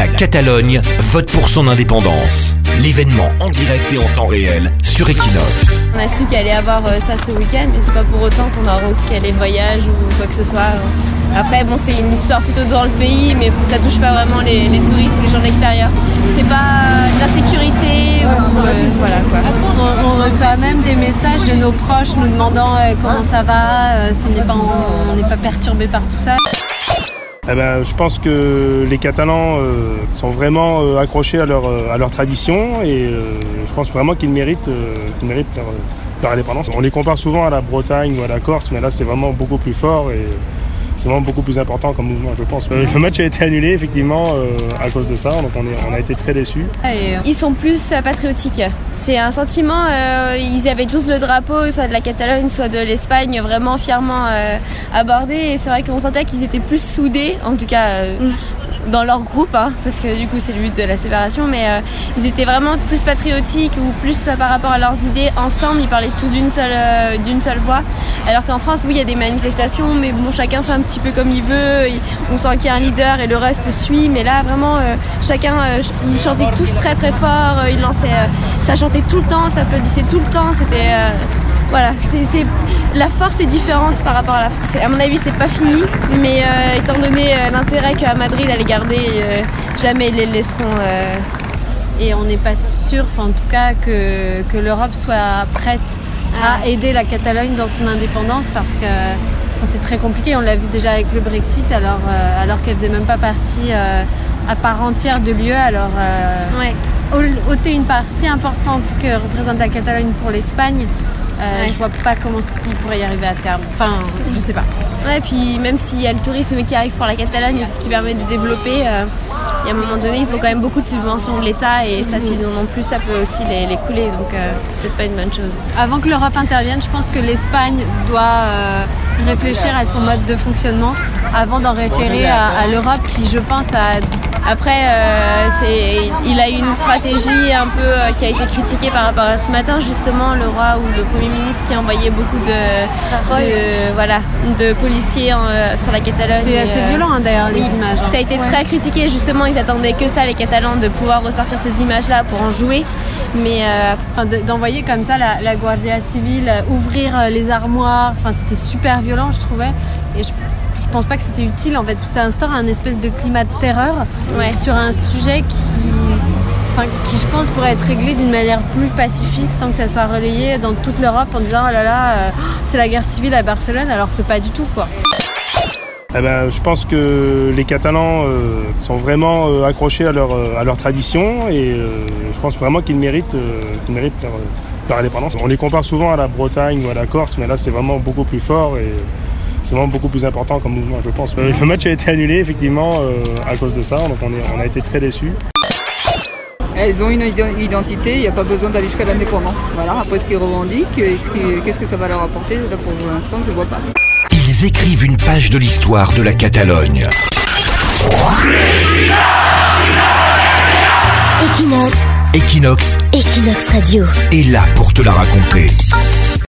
La Catalogne vote pour son indépendance. L'événement en direct et en temps réel sur Equinox. On a su qu'il allait avoir euh, ça ce week-end, mais c'est pas pour autant qu'on a recalé le voyage ou quoi que ce soit. Après, bon, c'est une histoire plutôt dans le pays, mais ça touche pas vraiment les, les touristes ou les gens de l'extérieur. C'est pas de l'insécurité ou euh, voilà quoi. On, on reçoit même des messages de nos proches nous demandant euh, comment ça va, euh, si on n'est pas, en- on n'est pas perturbé par tout ça. Eh ben, je pense que les Catalans euh, sont vraiment euh, accrochés à leur, euh, à leur tradition et je pense vraiment qu'ils méritent, qu'ils méritent leur, indépendance. On les compare souvent à la Bretagne ou à la Corse, mais là c'est vraiment beaucoup plus fort c'est vraiment beaucoup plus important comme mouvement, je pense. Le match a été annulé effectivement euh, à cause de ça, donc on, est, on a été très déçus. Et, euh, Ils sont plus euh, patriotiques. C'est un sentiment, euh, ils avaient tous le drapeau, soit de la Catalogne, soit de l'Espagne, vraiment fièrement euh, abordé. Et c'est vrai qu'on sentait qu'ils étaient plus soudés, en tout cas euh, dans leur groupe, hein, parce que du coup c'est le but de la séparation, mais euh, ils étaient vraiment plus patriotiques ou plus euh, par rapport à leurs idées ensemble. Ils parlaient tous d'une seule, euh, d'une seule voix. Alors qu'en France, oui, il y a des manifestations, mais bon, chacun fait un petit peu comme il veut. On sent qu'il y a un leader et le reste suit. Mais là, vraiment, euh, chacun, euh, ils chantaient tous très très fort. Ils lançaient, ça chantait tout le temps, ça applaudissait tout le temps. C'était, voilà, c'est, la force est différente par rapport à la France. À mon avis, c'est pas fini, mais euh, étant donné euh, l'intérêt qu'à Madrid elle est garder, euh, jamais ils les laisseront. et on n'est pas sûr, en tout cas, que, que l'Europe soit prête à aider la Catalogne dans son indépendance parce que c'est très compliqué. On l'a vu déjà avec le Brexit, alors, alors qu'elle faisait même pas partie à part entière de l'UE. Alors, ouais. ôter une part si importante que représente la Catalogne pour l'Espagne, euh, Ouais. je vois pas comment il pourrait y arriver à terme. Enfin, je sais pas. Ouais, puis même s'il y a le tourisme qui arrive pour la Catalogne, c'est ce qui permet de développer. euh, il y a un moment donné, ils ont quand même beaucoup de subventions de l'État et ça, s'ils n'en ont plus, ça peut aussi les, les couler. Donc, euh, peut-être pas une bonne chose. Avant que l'Europe intervienne, je pense que l'Espagne doit euh, réfléchir à son mode de fonctionnement avant d'en référer à, à l'Europe qui, je pense, a Après, euh, il a eu une stratégie un peu euh, qui a été critiquée par rapport à ce matin, justement, le roi ou le premier ministre qui envoyait beaucoup de, de, voilà, de policiers en, euh, sur la Catalogne. C'était assez violent hein, d'ailleurs les oui, images. hein. Ça a été Ouais. très critiqué, justement, ils attendaient que ça, les Catalans, de pouvoir ressortir ces images-là pour en jouer. Mais Enfin, d'envoyer comme ça la, la Guardia Civile ouvrir les armoires, enfin c'était super violent je trouvais. Et je, je pense pas que c'était utile en fait. Ça instaure un espèce de climat de terreur Ouais. sur un sujet qui, enfin, qui je pense pourrait être réglé d'une manière plus pacifiste tant que ça soit relayé dans toute l'Europe en disant oh là là euh, c'est la guerre civile à Barcelone alors que pas du tout quoi. Eh ben, je pense que les Catalans euh, sont vraiment euh, accrochés à leur, euh, à leur tradition et euh, je pense vraiment qu'ils méritent, euh, qu'ils méritent leur, leur indépendance. On les compare souvent à la Bretagne ou à la Corse, mais là c'est vraiment beaucoup plus fort et c'est vraiment beaucoup plus important comme mouvement, je pense. Le match a été annulé effectivement euh, à cause de ça, donc on, est, on a été très déçus. Elles ont une ide- identité, il n'y a pas besoin d'aller jusqu'à l'indépendance. Voilà, après ce qu'ils revendiquent, est-ce que- qu'est-ce que ça va leur apporter? Là pour l'instant, je ne vois pas. Ils écrivent une page de l'histoire de la Catalogne. Equinox, Equinox Equinox Radio. est là pour te la raconter.